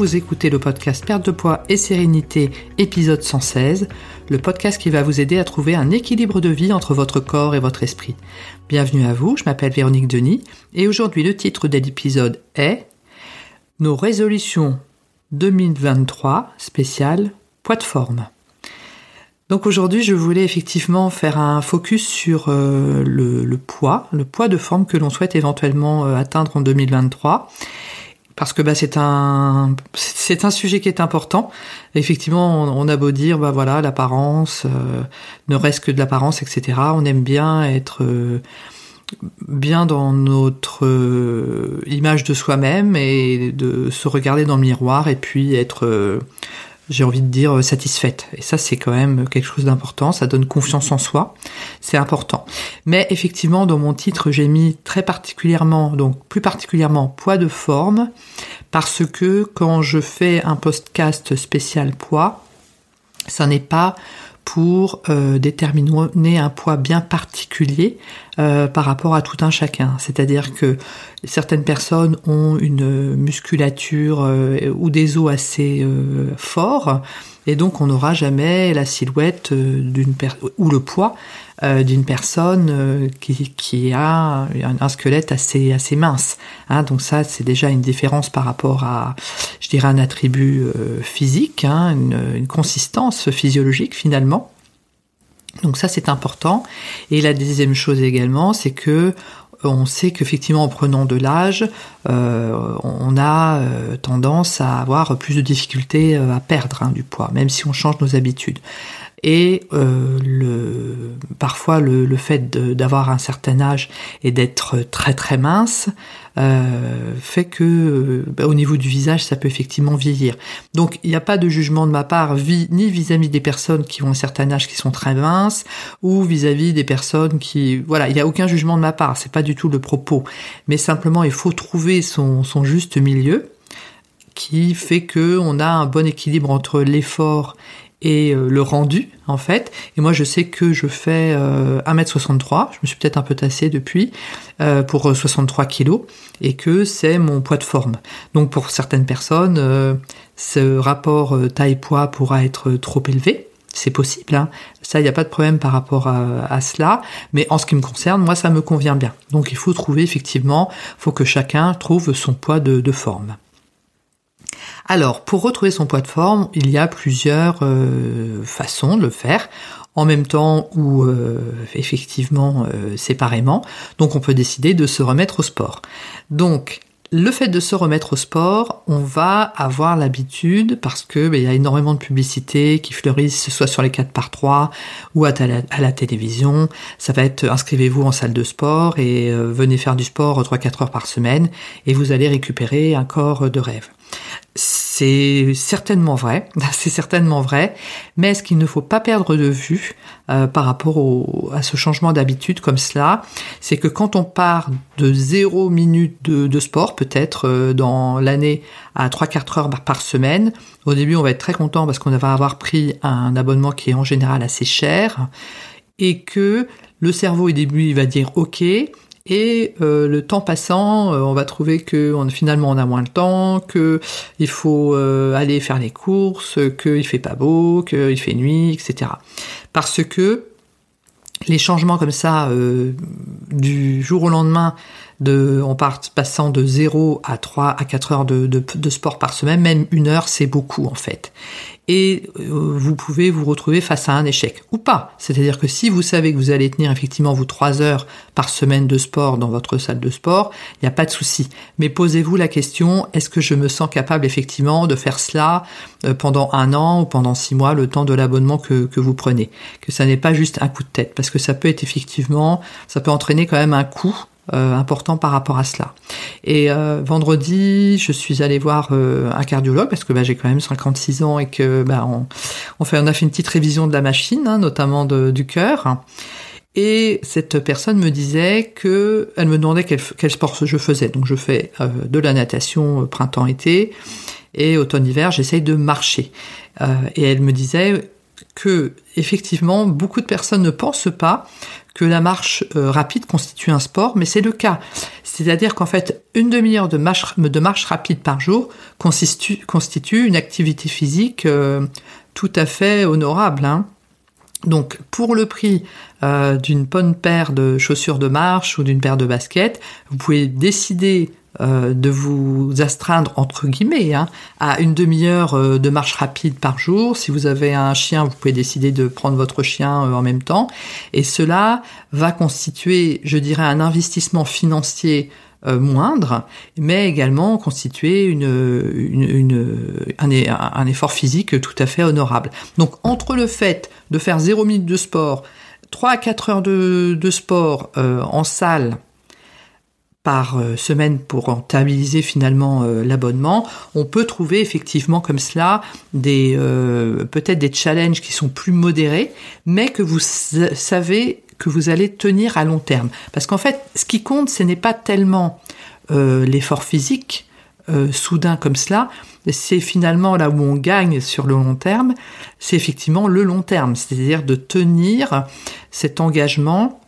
vous écoutez le podcast Perte de poids et sérénité, épisode 116, le podcast qui va vous aider à trouver un équilibre de vie entre votre corps et votre esprit. Bienvenue à vous, je m'appelle Véronique Denis et aujourd'hui le titre de l'épisode est Nos résolutions 2023 spécial poids de forme. Donc aujourd'hui, je voulais effectivement faire un focus sur euh, le, poids, le poids de forme que l'on souhaite éventuellement euh, atteindre en 2023 parce que bah, c'est un c'est un sujet qui est important. Effectivement, on, a beau dire bah voilà l'apparence euh, ne reste que de l'apparence, etc. On aime bien être bien dans notre image de soi-même et de se regarder dans le miroir et puis être j'ai envie de dire, euh, satisfaite. Et ça, c'est quand même quelque chose d'important. Ça donne confiance en soi. C'est important. Mais effectivement, dans mon titre, j'ai mis très particulièrement, donc plus particulièrement poids de forme, parce que quand je fais un podcast spécial poids, ça n'est pas pour euh, déterminer un poids bien particulier euh, par rapport à tout un chacun. C'est-à-dire que certaines personnes ont une musculature euh, ou des os assez forts et donc on n'aura jamais la silhouette d'une ou le poids euh, d'une personne euh, qui, qui, a un, squelette assez assez mince. Hein, donc ça, c'est déjà une différence par rapport à, je dirais, un attribut euh, physique, hein, une, consistance physiologique finalement. Donc ça, c'est important. Et la deuxième chose également, c'est que on sait qu'effectivement en prenant de l'âge, euh, on a tendance à avoir plus de difficultés à perdre hein, du poids, même si on change nos habitudes. Et euh, le, parfois le fait d'avoir un certain âge et d'être très très mince euh, fait que euh, bah, au niveau du visage ça peut effectivement vieillir. Donc il n'y a pas de jugement de ma part ni vis-à-vis des personnes qui ont un certain âge qui sont très minces ou vis-à-vis des personnes qui voilà il n'y a aucun jugement de ma part c'est pas du tout le propos mais simplement il faut trouver son, son juste milieu qui fait que on a un bon équilibre entre l'effort et euh, le rendu en fait. Et moi je sais que je fais 1m63, euh, je me suis peut-être un peu tassé depuis, euh, pour 63 kilos, et que c'est mon poids de forme. Donc pour certaines personnes, ce rapport taille-poids pourra être trop élevé. C'est possible, hein. ça il n'y a pas de problème par rapport à, cela, mais en ce qui me concerne, moi ça me convient bien. Donc il faut trouver effectivement, faut que chacun trouve son poids de forme. Alors, pour retrouver son poids de forme, il y a plusieurs euh, façons de le faire, en même temps ou euh, effectivement euh, séparément. Donc, on peut décider de se remettre au sport. Donc, le fait de se remettre au sport, on va avoir l'habitude, parce que ben, y a énormément de publicités qui fleurissent, soit sur les 4 par 3 ou à, la, télévision. Ça va être inscrivez-vous en salle de sport et venez faire du sport 3-4 heures par semaine et vous allez récupérer un corps de rêve. C'est certainement vrai, c'est certainement vrai, mais ce qu'il ne faut pas perdre de vue euh, par rapport à ce changement d'habitude comme cela, c'est que quand on part de zéro minute de, sport, peut-être euh, dans l'année à 3-4 heures par semaine, au début on va être très content parce qu'on va avoir pris un abonnement qui est en général assez cher, et que le cerveau au début il va dire ok, et euh, le temps passant, euh, on va trouver que finalement on a moins de temps, que il faut euh, aller faire les courses, qu'il fait pas beau, qu'il fait nuit, etc. Parce que les changements comme ça du jour au lendemain de, part passant de 0 à 3 à 4 heures de, sport par semaine, même une heure, c'est beaucoup en fait et euh, vous pouvez vous retrouver face à un échec ou pas. C'est-à-dire que si vous savez que vous allez tenir effectivement vous trois heures par semaine de sport dans votre salle de sport, il n'y a pas de souci. Mais posez-vous la question est-ce que je me sens capable effectivement de faire cela euh, pendant un an ou pendant six mois, le temps de l'abonnement que, que vous prenez? Que ça n'est pas juste un coup de tête, parce que ça peut être effectivement, ça peut entraîner quand même un coût euh, important par rapport à cela. Et euh, vendredi, je suis allée voir euh, un cardiologue parce que bah, j'ai quand même 56 ans et que bah, a fait une petite révision de la machine, hein, notamment de, du cœur. Et cette personne me disait que elle me demandait quel, quel sport je faisais. Donc je fais de la natation printemps-été et automne-hiver, j'essaye de marcher. et elle me disait que effectivement beaucoup de personnes ne pensent pas la marche euh, rapide constitue un sport, mais c'est le cas. C'est-à-dire qu'en fait, une demi-heure de marche, de marche rapide par jour constitue, constitue une activité physique euh, tout à fait honorable. Hein. Donc, pour le prix euh, d'une bonne paire de chaussures de marche ou d'une paire de baskets, vous pouvez décider euh, de vous astreindre entre guillemets hein, à une demi-heure euh, de marche rapide par jour. Si vous avez un chien, vous pouvez décider de prendre votre chien euh, en même temps. Et cela va constituer, je dirais, un investissement financier moindre, mais également constituer une, un, effort physique tout à fait honorable. Donc entre le fait de faire 0 minutes de sport, 3 à 4 heures de, de sport en salle, par euh, semaine pour rentabiliser finalement euh, l'abonnement, on peut trouver effectivement comme cela des euh, peut-être des challenges qui sont plus modérés, mais que vous savez que vous allez tenir à long terme. Parce qu'en fait, ce qui compte, ce n'est pas tellement l'effort physique soudain comme cela, c'est finalement là où on gagne sur le long terme, c'est effectivement le long terme, c'est-à-dire de tenir cet engagement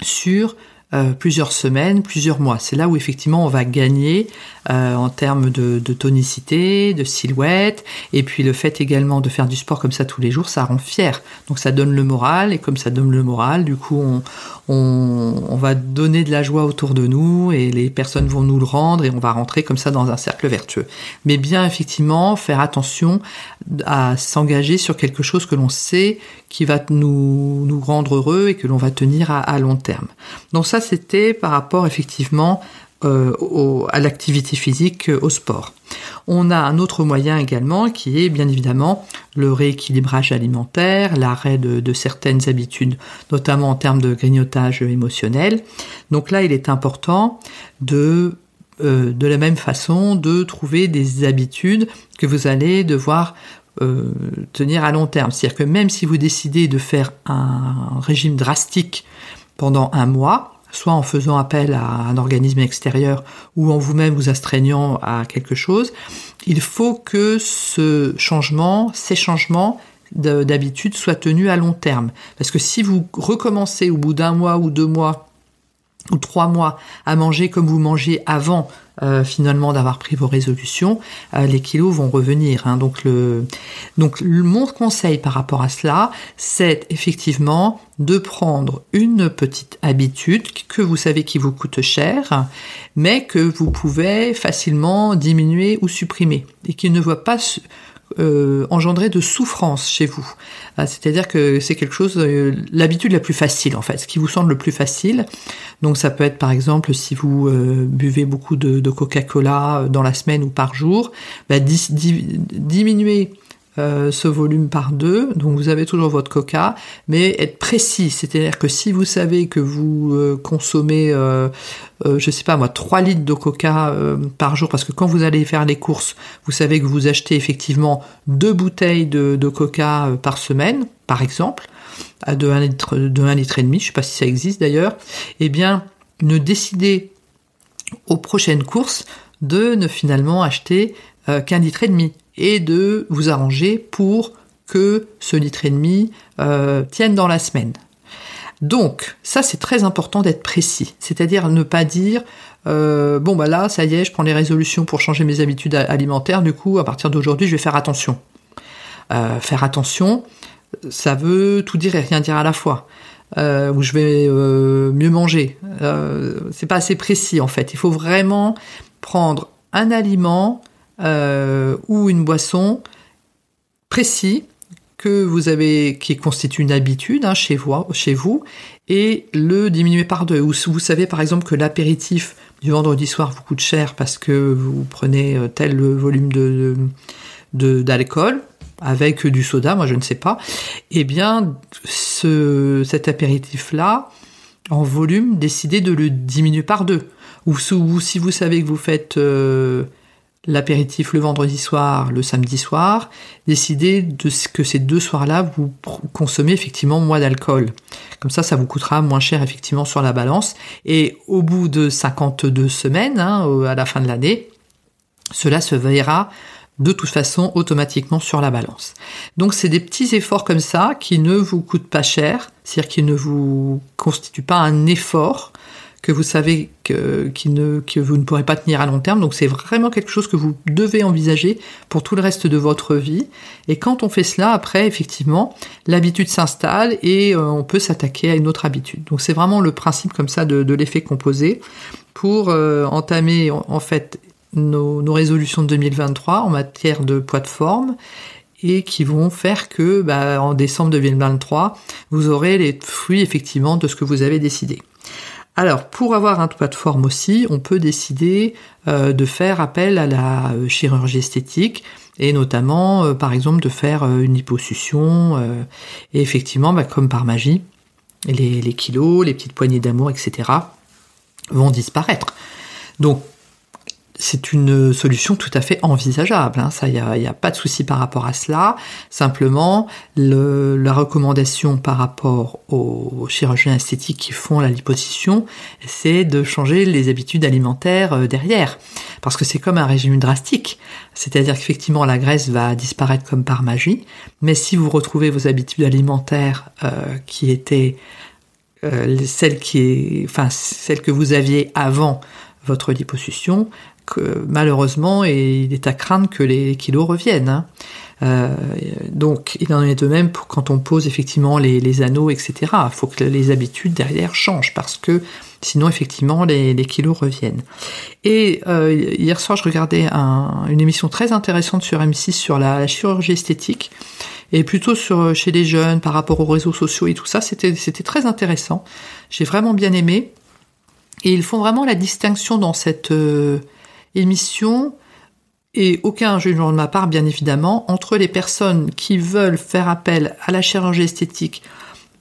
sur euh, plusieurs semaines, plusieurs mois. C'est là où effectivement on va gagner euh, en termes de, de, tonicité, de silhouette, et puis le fait également de faire du sport comme ça tous les jours, ça rend fier. Donc ça donne le moral, et comme ça donne le moral, du coup on, on, on va donner de la joie autour de nous, et les personnes vont nous le rendre, et on va rentrer comme ça dans un cercle vertueux. Mais bien effectivement faire attention à s'engager sur quelque chose que l'on sait qui va nous, nous rendre heureux et que l'on va tenir à, à long terme. Donc ça c'était par rapport effectivement euh, à l'activité physique, euh, au sport. On a un autre moyen également qui est bien évidemment le rééquilibrage alimentaire, l'arrêt de, certaines habitudes, notamment en termes de grignotage émotionnel. Donc là, il est important de euh, de la même façon de trouver des habitudes que vous allez devoir tenir à long terme. C'est-à-dire que même si vous décidez de faire un régime drastique pendant un mois, soit en faisant appel à un organisme extérieur ou en vous-même vous astreignant à quelque chose, il faut que ce changement, ces changements d'habitude soient tenus à long terme. Parce que si vous recommencez au bout d'un mois ou deux mois ou trois mois à manger comme vous mangez avant euh, finalement d'avoir pris vos résolutions, euh, les kilos vont revenir. Hein. Donc, le, donc mon conseil par rapport à cela, c'est effectivement de prendre une petite habitude que vous savez qui vous coûte cher, mais que vous pouvez facilement diminuer ou supprimer et qui ne voit pas euh, engendrer de souffrance chez vous. Ah, c'est-à-dire que c'est quelque chose, euh, l'habitude la plus facile en fait, ce qui vous semble le plus facile. Donc ça peut être par exemple si vous euh, buvez beaucoup de, Coca-Cola dans la semaine ou par jour, bah, diminuer euh, ce volume par deux, donc vous avez toujours votre coca, mais être précis, c'est-à-dire que si vous savez que vous euh, consommez, euh, je sais pas moi, 3 litres de coca par jour, parce que quand vous allez faire les courses, vous savez que vous achetez effectivement deux bouteilles de, coca par semaine, par exemple, de 1 litre, de 1 litre et demi, je sais pas si ça existe d'ailleurs, eh bien, ne décidez aux prochaines courses de ne finalement acheter qu'un litre et demi et de vous arranger pour que ce litre et demi euh, tienne dans la semaine. Donc, ça c'est très important d'être précis, c'est-à-dire ne pas dire euh, bon bah là ça y est, je prends les résolutions pour changer mes habitudes alimentaires, du coup à partir d'aujourd'hui je vais faire attention. Euh, faire attention, ça veut tout dire et rien dire à la fois. ou je vais mieux manger. c'est pas assez précis en fait. Il faut vraiment prendre un aliment euh, ou une boisson précis que vous avez, qui constitue une habitude hein, chez, vous, chez et le diminuer par deux. Ou vous savez par exemple que l'apéritif du vendredi soir vous coûte cher parce que vous prenez euh, tel volume de, d'alcool avec du soda, moi je ne sais pas, eh bien ce, cet apéritif-là, en volume, décidez de le diminuer par deux. Ou, si vous savez que vous faites euh, l'apéritif le vendredi soir, le samedi soir, décidez de ce que ces deux soirs-là, vous consommez effectivement moins d'alcool. Comme ça, ça vous coûtera moins cher effectivement sur la balance. Et au bout de 52 semaines, hein, à la fin de l'année, cela se verra de toute façon automatiquement sur la balance. Donc c'est des petits efforts comme ça qui ne vous coûtent pas cher, c'est-à-dire qui ne vous constituent pas un effort que vous savez que, vous ne pourrez pas tenir à long terme. Donc c'est vraiment quelque chose que vous devez envisager pour tout le reste de votre vie. Et quand on fait cela, après, effectivement, l'habitude s'installe et euh, on peut s'attaquer à une autre habitude. Donc c'est vraiment le principe comme ça de, l'effet composé pour euh, entamer en, fait nos, nos, résolutions de 2023 en matière de poids de forme et qui vont faire que bah, en décembre 2023, vous aurez les fruits effectivement de ce que vous avez décidé. Alors, pour avoir un toit de forme aussi, on peut décider euh, de faire appel à la euh, chirurgie esthétique et notamment, euh, par exemple, de faire une liposuction. et effectivement, bah, comme par magie, les kilos, les petites poignées d'amour, etc., vont disparaître. Donc, c'est une solution tout à fait envisageable. Hein. Ça, il n'y a, pas de souci par rapport à cela. Simplement, la recommandation par rapport aux chirurgiens esthétiques qui font la liposuction, c'est de changer les habitudes alimentaires euh, derrière, parce que c'est comme un régime drastique. C'est-à-dire qu'effectivement, la graisse va disparaître comme par magie, mais si vous retrouvez vos habitudes alimentaires euh, qui étaient euh, celles qui enfin celles que vous aviez avant votre liposuction, malheureusement, et il est à craindre que les kilos reviennent. Hein. Euh, donc, il en est de même pour quand on pose effectivement les, anneaux, etc. Il faut que les habitudes derrière changent parce que sinon, effectivement, les, kilos reviennent. Et euh, hier soir, je regardais une émission très intéressante sur M6 sur la, chirurgie esthétique et plutôt sur chez les jeunes par rapport aux réseaux sociaux et tout ça. C'était très intéressant. J'ai vraiment bien aimé. Et ils font vraiment la distinction dans cette euh, émission et aucun jugement de ma part, bien évidemment, entre les personnes qui veulent faire appel à la chirurgie esthétique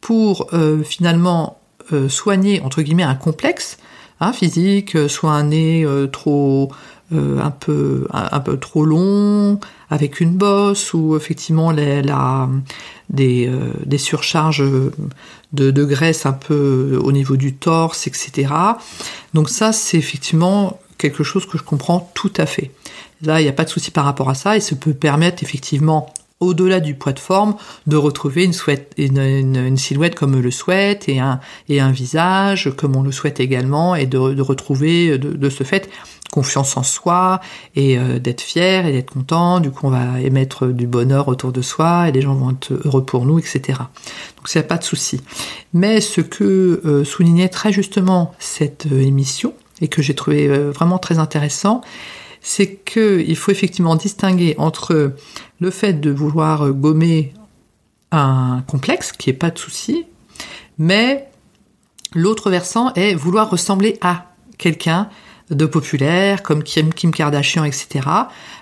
pour euh, finalement euh, soigner entre guillemets un complexe hein, physique, soit un nez euh, trop un peu un, peu trop long avec une bosse ou effectivement la, des, des surcharges de, de graisse un peu au niveau du torse, etc. Donc ça, c'est effectivement quelque chose que je comprends tout à fait. Là, il n'y a pas de souci par rapport à ça et ça peut permettre effectivement au-delà du poids de forme, de retrouver une, silhouette comme on le souhaite et un, et un visage comme on le souhaite également et de, retrouver de, ce fait confiance en soi et euh, d'être fier et d'être content. Du coup, on va émettre du bonheur autour de soi et les gens vont être heureux pour nous, etc. Donc, il n'y a pas de souci. Mais ce que euh, soulignait très justement cette euh, émission, et que j'ai trouvé euh, vraiment très intéressant, c'est qu'il faut effectivement distinguer entre le fait de vouloir gommer un complexe, qui est pas de souci, mais l'autre versant est vouloir ressembler à quelqu'un de populaire, comme Kim, Kardashian, etc.,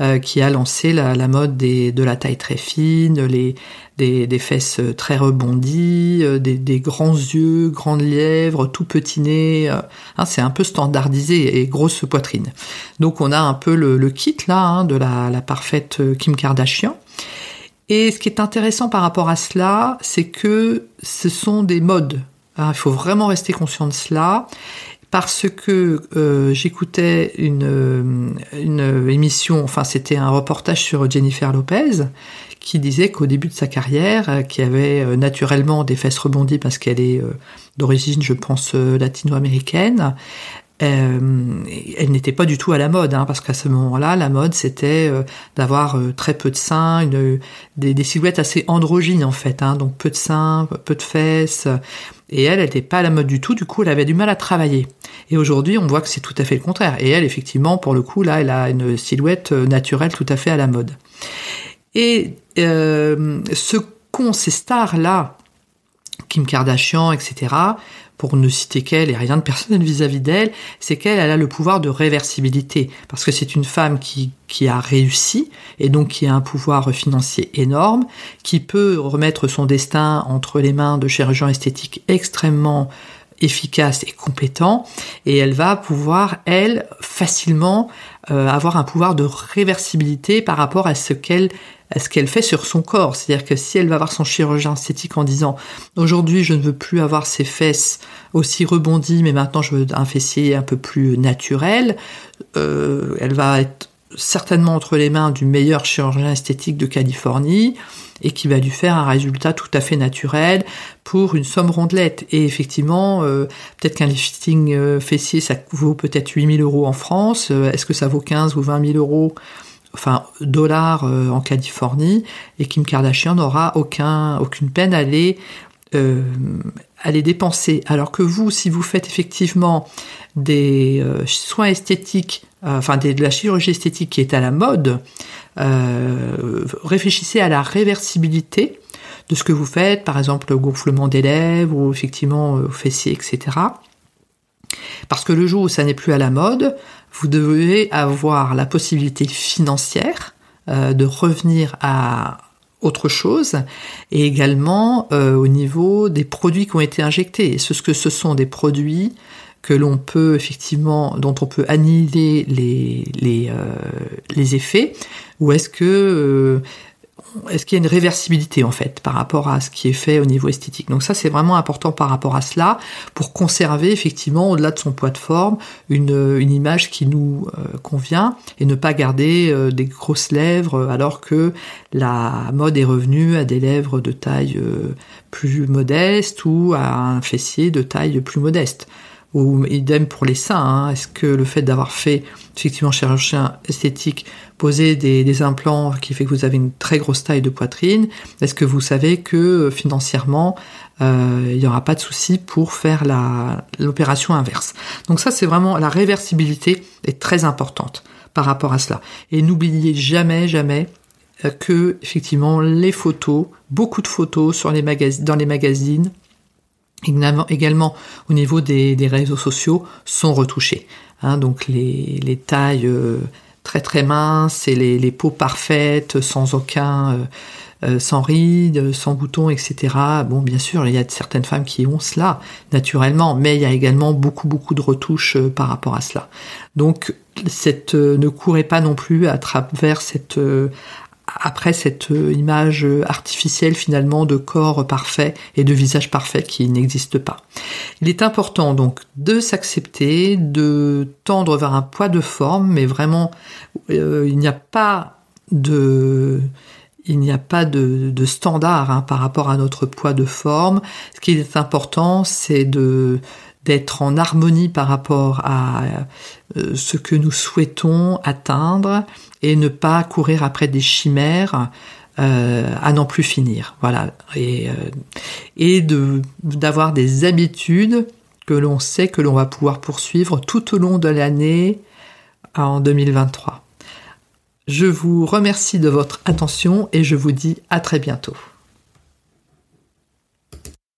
euh, qui a lancé la, mode de la taille très fine, les, des, fesses très rebondies, euh, des, grands yeux, grandes lèvres, tout petit nez. Euh, hein, c'est un peu standardisé et grosse poitrine. Donc on a un peu le, le kit là hein, de la, la parfaite Kim Kardashian. Et ce qui est intéressant par rapport à cela, c'est que ce sont des modes. Hein, il faut vraiment rester conscient de cela parce que euh, j'écoutais une, euh, une émission, enfin c'était un reportage sur Jennifer Lopez, qui disait qu'au début de sa carrière, euh, qui avait naturellement des fesses rebondies parce qu'elle est d'origine, je pense, latino-américaine, euh, elle n'était pas du tout à la mode, hein, parce qu'à ce moment-là, la mode c'était euh, d'avoir euh, très peu de seins, des, silhouettes assez androgynes en fait, hein, donc peu de seins, peu de fesses. Et elle, elle n'était pas à la mode du tout, du coup, elle avait du mal à travailler. Et aujourd'hui, on voit que c'est tout à fait le contraire. Et elle, effectivement, pour le coup, là, elle a une silhouette naturelle tout à fait à la mode. Et ce qu'ont ces stars-là, Kim Kardashian, etc., pour ne citer qu'elle et rien de personnel vis-à-vis d'elle, c'est qu'elle a le pouvoir de réversibilité, parce que c'est une femme qui, qui a réussi, et donc qui a un pouvoir financier énorme, qui peut remettre son destin entre les mains de chirurgiens esthétiques extrêmement efficaces et compétents, et elle va pouvoir, elle, facilement euh, avoir un pouvoir de réversibilité par rapport à ce qu'elle ce qu'elle fait sur son corps. C'est-à-dire que si elle va voir son chirurgien esthétique en disant aujourd'hui je ne veux plus avoir ces fesses aussi rebondies, mais maintenant je veux un fessier un peu plus naturel, euh, elle va être certainement entre les mains du meilleur chirurgien esthétique de Californie et qui va lui faire un résultat tout à fait naturel pour une somme rondelette. Et effectivement, euh, peut-être qu'un lifting euh, fessier, ça vaut peut-être 8000 euros en France. Est-ce que ça vaut 15 ou 20 000 euros enfin dollars en Californie et Kim Kardashian n'aura aucun aucune peine à les à les dépenser alors que vous si vous faites effectivement des soins esthétiques enfin de la chirurgie esthétique qui est à la mode euh, réfléchissez à la réversibilité de ce que vous faites, par exemple le gonflement des lèvres ou effectivement euh, au fessier, etc. Parce que le jour où ça n'est plus à la mode, vous devez avoir la possibilité financière euh, de revenir à autre chose et également au niveau des produits qui ont été injectés. Ce que ce sont des produits que l'on peut effectivement, dont on peut annihiler les, les, euh, les effets, ou est-ce que euh, est-ce qu'il y a une réversibilité en fait par rapport à ce qui est fait au niveau esthétique? Donc ça c'est vraiment important par rapport à cela pour conserver effectivement au-delà de son poids de forme une, une image qui nous euh, convient et ne pas garder des grosses lèvres alors que la mode est revenue à des lèvres de taille plus modeste ou à un fessier de taille plus modeste ou idem pour les seins. Hein. Est-ce que le fait d'avoir fait effectivement chirurgien esthétique, poser des, implants qui fait que vous avez une très grosse taille de poitrine, est-ce que vous savez que euh, financièrement euh, il n'y aura pas de souci pour faire l'opération inverse? Donc ça c'est vraiment la réversibilité est très importante par rapport à cela. Et n'oubliez jamais jamais euh, que effectivement les photos, beaucoup de photos sur les dans les magazines également au niveau des, réseaux sociaux sont retouchés. Hein, donc les, tailles euh, très très minces et les, peaux parfaites, sans aucun, euh, euh, sans rides, sans boutons, etc. Bon, bien sûr, il y a certaines femmes qui ont cela naturellement, mais il y a également beaucoup beaucoup de retouches par rapport à cela. Donc, cette, ne courez pas non plus à travers cette après cette euh, image artificielle finalement de corps parfait et de visage parfait qui n'existe pas. Il est important donc de s'accepter, de tendre vers un poids de forme, mais vraiment euh, il n'y a pas de il n'y a pas de, standard hein, par rapport à notre poids de forme. Ce qui est important, c'est de d'être en harmonie par rapport à euh, ce que nous souhaitons atteindre et ne pas courir après des chimères euh, à n'en plus finir. Voilà. Et, euh, et de, d'avoir des habitudes que l'on sait que l'on va pouvoir poursuivre tout au long de l'année en 2023. Je vous remercie de votre attention et je vous dis à très bientôt.